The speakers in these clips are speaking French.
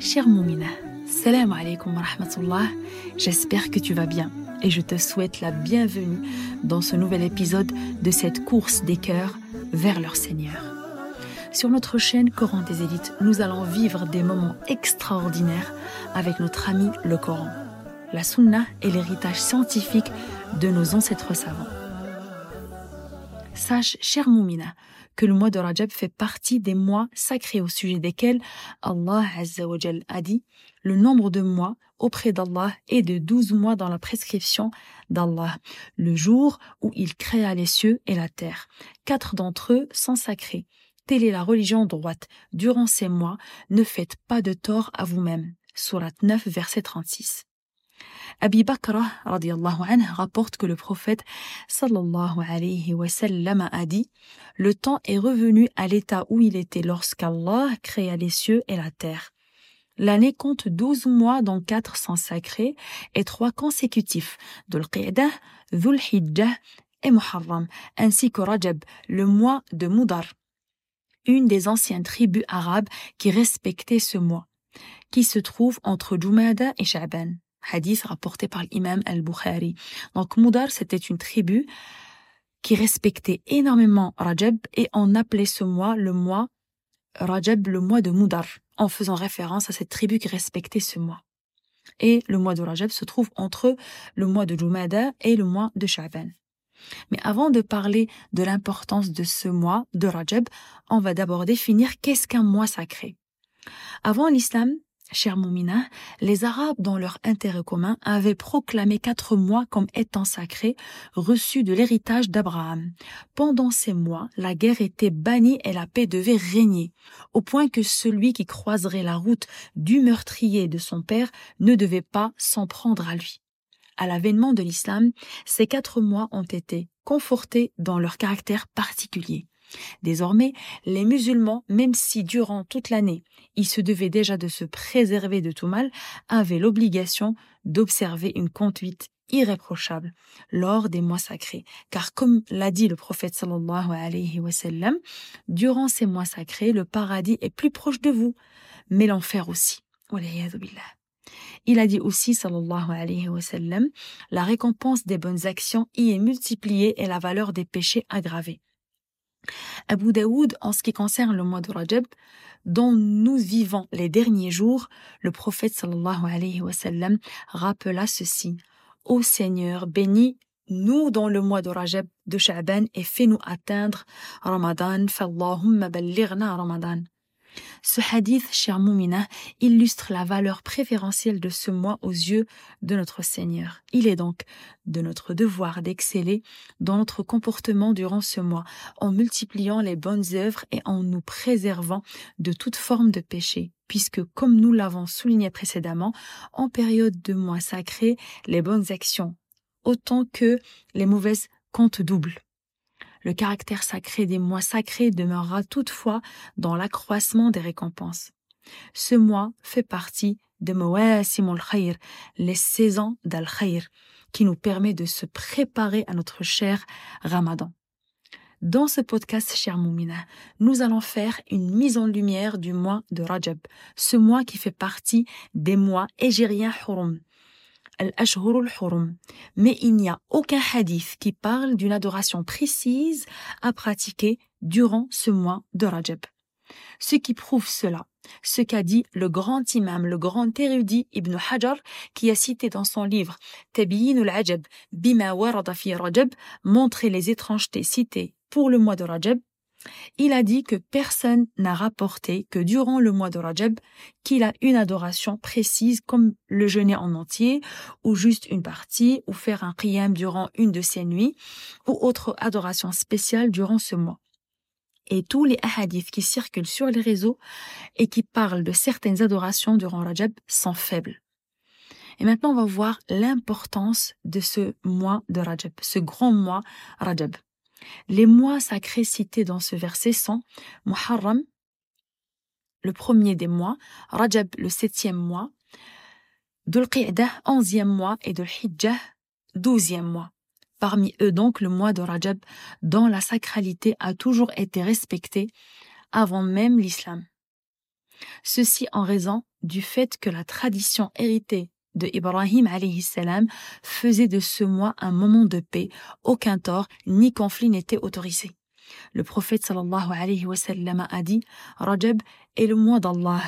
Cher Moumina, salam alaikum wa rahmatullah, j'espère que tu vas bien et je te souhaite la bienvenue dans ce nouvel épisode de cette course des cœurs vers leur Seigneur. Sur notre chaîne Coran des élites, nous allons vivre des moments extraordinaires avec notre ami le Coran, la Sunna et l'héritage scientifique de nos ancêtres savants. Sache, cher Moumina, que le mois de Rajab fait partie des mois sacrés au sujet desquels Allah a dit le nombre de mois auprès d'Allah est de douze mois dans la prescription d'Allah, le jour où il créa les cieux et la terre. Quatre d'entre eux sont sacrés. Telle est la religion droite. Durant ces mois, ne faites pas de tort à vous-même. Surat 9, verset 36. Abi Bakr rapporte que le prophète sallallahu alayhi wa a dit Le temps est revenu à l'état où il était lorsqu'Allah créa les cieux et la terre. L'année compte douze mois dont quatre sont sacrés et trois consécutifs, Dhul Qi'dah, Dhul Hijjah et Muharram, ainsi que Rajab, le mois de Mudar, une des anciennes tribus arabes qui respectait ce mois, qui se trouve entre Jumada et Sha'ban hadith rapporté par l'imam al-Bukhari. Donc Moudar, c'était une tribu qui respectait énormément Rajab et on appelait ce mois le mois Rajab, le mois de Moudar, en faisant référence à cette tribu qui respectait ce mois. Et le mois de Rajab se trouve entre le mois de Jumada et le mois de Sha'ban. Mais avant de parler de l'importance de ce mois de Rajab, on va d'abord définir qu'est-ce qu'un mois sacré. Avant l'islam, Cher Moumina, les Arabes, dans leur intérêt commun, avaient proclamé quatre mois comme étant sacrés, reçus de l'héritage d'Abraham. Pendant ces mois, la guerre était bannie et la paix devait régner, au point que celui qui croiserait la route du meurtrier de son père ne devait pas s'en prendre à lui. À l'avènement de l'islam, ces quatre mois ont été confortés dans leur caractère particulier. Désormais, les musulmans, même si durant toute l'année, ils se devaient déjà de se préserver de tout mal, avaient l'obligation d'observer une conduite irréprochable lors des mois sacrés. Car comme l'a dit le prophète sallallahu alayhi wa sallam, durant ces mois sacrés, le paradis est plus proche de vous, mais l'enfer aussi. Il a dit aussi, sallallahu alayhi wa sallam, la récompense des bonnes actions y est multipliée et la valeur des péchés aggravée. Abu Daoud, en ce qui concerne le mois de Rajab, dont nous vivons les derniers jours, le prophète sallallahu alayhi wa sallam rappela ceci. Ô Seigneur, bénis nous dans le mois de Rajab de Sha'ban et fais-nous atteindre Ramadan, fallahumma ballighna Ramadan. Ce hadith, cher Moumina, illustre la valeur préférentielle de ce mois aux yeux de notre Seigneur. Il est donc de notre devoir d'exceller dans notre comportement durant ce mois, en multipliant les bonnes œuvres et en nous préservant de toute forme de péché, puisque, comme nous l'avons souligné précédemment, en période de mois sacrés, les bonnes actions, autant que les mauvaises comptent double. Le caractère sacré des mois sacrés demeurera toutefois dans l'accroissement des récompenses. Ce mois fait partie de Mawasimul Khair, les saisons d'Al-Khair, qui nous permet de se préparer à notre cher Ramadan. Dans ce podcast, cher Moumina, nous allons faire une mise en lumière du mois de Rajab, ce mois qui fait partie des mois égériens Hurum, mais il n'y a aucun hadith qui parle d'une adoration précise à pratiquer durant ce mois de Rajab. Ce qui prouve cela, ce qu'a dit le grand imam, le grand érudit Ibn Hajar, qui a cité dans son livre Tabiyin al-Ajab, Bima warada Rajab, montrer les étrangetés citées pour le mois de Rajab, il a dit que personne n'a rapporté que durant le mois de Rajab qu'il a une adoration précise comme le jeûner en entier ou juste une partie ou faire un qiyam durant une de ses nuits ou autre adoration spéciale durant ce mois. Et tous les hadiths qui circulent sur les réseaux et qui parlent de certaines adorations durant Rajab sont faibles. Et maintenant, on va voir l'importance de ce mois de Rajab, ce grand mois Rajab. Les mois sacrés cités dans ce verset sont Muharram, le premier des mois, Rajab, le septième mois, Dhul Qi'dah, onzième mois, et Dhul Hijjah, douzième mois. Parmi eux donc le mois de Rajab, dont la sacralité a toujours été respectée avant même l'islam. Ceci en raison du fait que la tradition héritée de Ibrahim alayhi faisait de ce mois un moment de paix, aucun tort ni conflit n'était autorisé. Le prophète sallallahu alayhi wa sallam a dit Rajab est le mois d'Allah.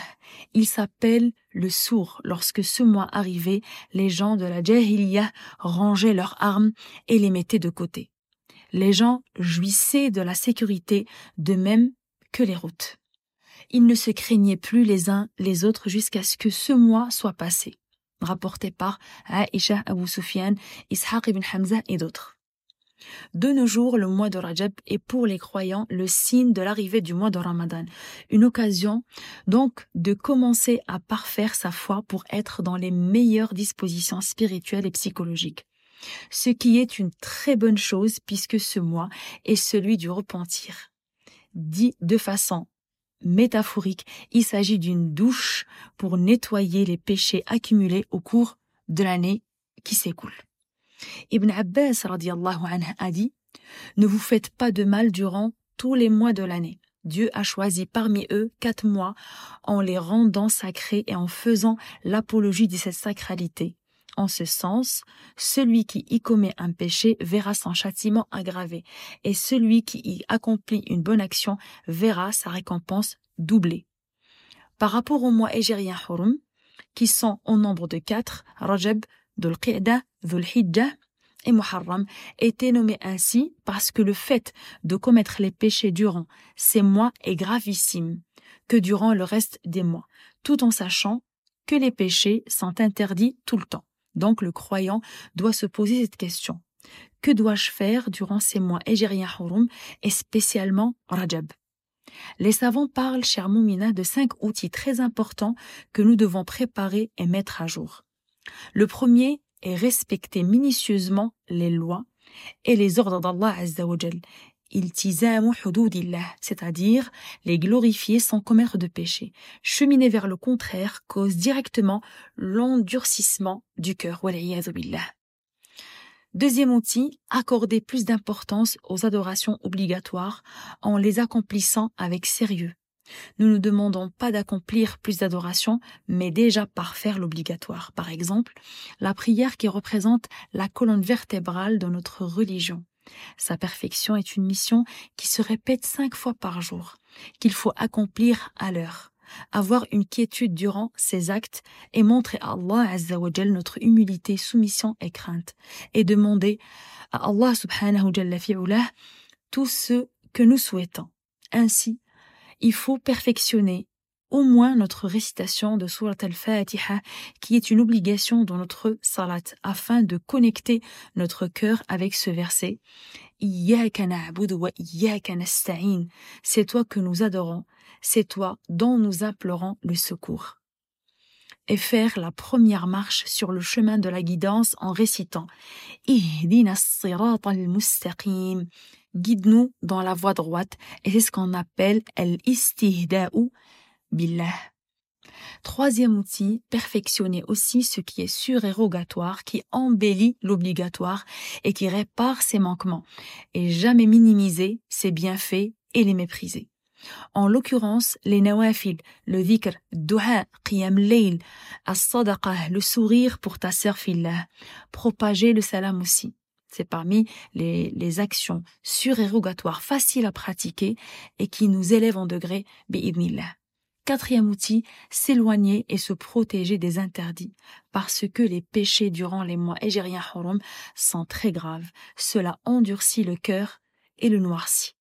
Il s'appelle le sourd. Lorsque ce mois arrivait, les gens de la Jahiliyyah rangeaient leurs armes et les mettaient de côté. Les gens jouissaient de la sécurité de même que les routes. Ils ne se craignaient plus les uns les autres jusqu'à ce que ce mois soit passé. Rapporté par Aisha Abu Sufyan, Ishaq ibn Hamza et d'autres. De nos jours, le mois de Rajab est pour les croyants le signe de l'arrivée du mois de Ramadan. Une occasion donc de commencer à parfaire sa foi pour être dans les meilleures dispositions spirituelles et psychologiques. Ce qui est une très bonne chose puisque ce mois est celui du repentir. Dit de façon métaphorique, il s'agit d'une douche pour nettoyer les péchés accumulés au cours de l'année qui s'écoule. Ibn Abbas anhu a dit Ne vous faites pas de mal durant tous les mois de l'année. Dieu a choisi parmi eux quatre mois en les rendant sacrés et en faisant l'apologie de cette sacralité. En ce sens, celui qui y commet un péché verra son châtiment aggravé, et celui qui y accomplit une bonne action verra sa récompense doublée. Par rapport aux mois égériens Hurum, qui sont au nombre de quatre, Rajab, Dhul Qiyda, Dhul et Muharram étaient nommés ainsi parce que le fait de commettre les péchés durant ces mois est gravissime que durant le reste des mois, tout en sachant que les péchés sont interdits tout le temps. Donc le croyant doit se poser cette question. Que dois-je faire durant ces mois égériens Hurum et spécialement Rajab Les savants parlent, cher Moumina, de cinq outils très importants que nous devons préparer et mettre à jour. Le premier est respecter minutieusement les lois et les ordres d'Allah Azzawajal, c'est-à-dire les glorifier sans commettre de péché. Cheminer vers le contraire cause directement l'endurcissement du cœur. Deuxième outil, accorder plus d'importance aux adorations obligatoires en les accomplissant avec sérieux. Nous ne demandons pas d'accomplir plus d'adoration, mais déjà par faire l'obligatoire. Par exemple, la prière qui représente la colonne vertébrale de notre religion. Sa perfection est une mission qui se répète cinq fois par jour, qu'il faut accomplir à l'heure. Avoir une quiétude durant ses actes et montrer à Allah Azzawajal notre humilité, soumission et crainte. Et demander à Allah subhanahu wa tout ce que nous souhaitons. Ainsi, il faut perfectionner au moins notre récitation de Surat al-Fatiha, qui est une obligation dans notre salat, afin de connecter notre cœur avec ce verset. C'est toi que nous adorons, c'est toi dont nous implorons le secours. Et faire la première marche sur le chemin de la guidance en récitant. Guide-nous dans la voie droite, et c'est ce qu'on appelle el-istihda'u billah. Troisième outil, perfectionner aussi ce qui est surérogatoire, qui embellit l'obligatoire et qui répare ses manquements, et jamais minimiser ses bienfaits et les mépriser. En l'occurrence, les nawafil, le dhikr, duha, qiyam layl, as-sadaqa, le sourire pour ta sœur fillah, propager le salam aussi. C'est parmi les, actions surérogatoires faciles à pratiquer et qui nous élèvent en degré. Quatrième outil, s'éloigner et se protéger des interdits, parce que les péchés durant les mois égériens sont très graves. Cela endurcit le cœur et le noircit.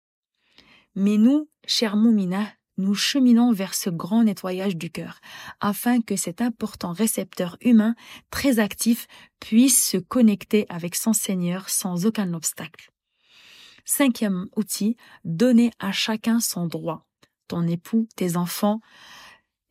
Mais nous, chers Moumina, nous cheminons vers ce grand nettoyage du cœur, afin que cet important récepteur humain, très actif, puisse se connecter avec son Seigneur sans aucun obstacle. Cinquième outil, donner à chacun son droit. Ton époux, tes enfants,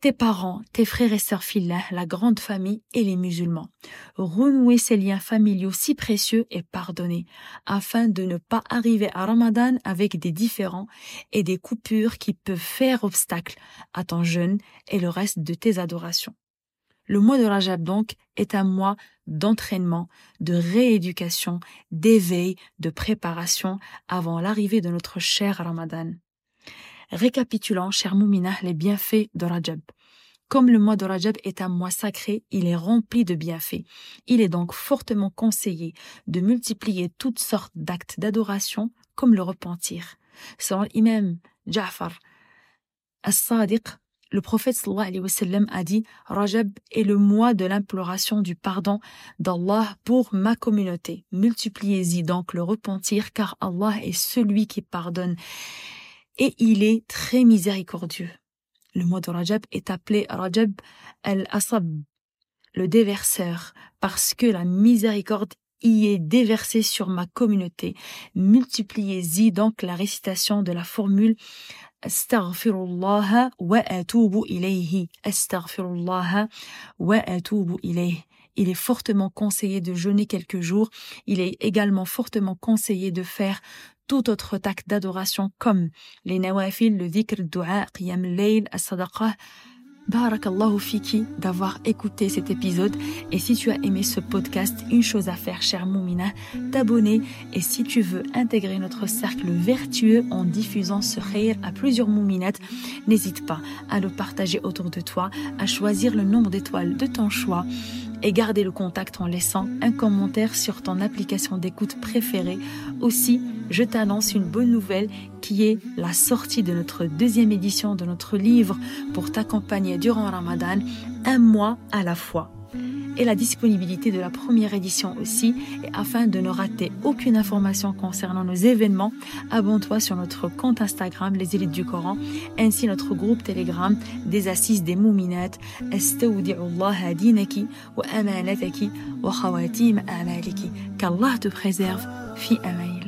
tes parents, tes frères et sœurs filles, la grande famille et les musulmans. Renouer ces liens familiaux si précieux et pardonner, afin de ne pas arriver à Ramadan avec des différends et des coupures qui peuvent faire obstacle à ton jeûne et le reste de tes adorations. Le mois de Rajab donc est un mois d'entraînement, de rééducation, d'éveil, de préparation avant l'arrivée de notre cher Ramadan. Récapitulons, cher Moumina, les bienfaits de Rajab. Comme le mois de Rajab est un mois sacré, il est rempli de bienfaits. Il est donc fortement conseillé de multiplier toutes sortes d'actes d'adoration comme le repentir. Selon l'imam Ja'far as-Sadiq, le prophète sallallahu alayhi wa sallam a dit Rajab est le mois de l'imploration du pardon d'Allah pour ma communauté. Multipliez-y donc le repentir car Allah est celui qui pardonne et il est très miséricordieux. Le mois de Rajab est appelé Rajab al-Asab, le déverseur, parce que la miséricorde y est déversée sur ma communauté. Multipliez-y donc la récitation de la formule wa ilayhi. Wa ilayhi. Il est fortement conseillé de jeûner quelques jours. Il est également fortement conseillé de faire tout autre acte d'adoration comme les nawafil, le dhikr, le dua, qiyam al-layl, as-sadaqah, Barakallahu fiki d'avoir écouté cet épisode. Et si tu as aimé ce podcast, une chose à faire, cher Moumina, t'abonner. Et si tu veux intégrer notre cercle vertueux en diffusant ce khayr à plusieurs Mouminates, n'hésite pas à le partager autour de toi, à choisir le nombre d'étoiles de ton choix et garder le contact en laissant un commentaire sur ton application d'écoute préférée. Aussi, je t'annonce une bonne nouvelle qui est la sortie de notre deuxième édition de notre livre pour t'accompagner durant Ramadan, un mois à la fois et la disponibilité de la première édition aussi. Et afin de ne rater aucune information concernant nos événements, abonne-toi sur notre compte Instagram Les Élites du Coran, ainsi notre groupe Telegram des Assises des Mouminat, wa amanataki wa khawatim amaliki. Qu'Allah te préserve, fi amaya.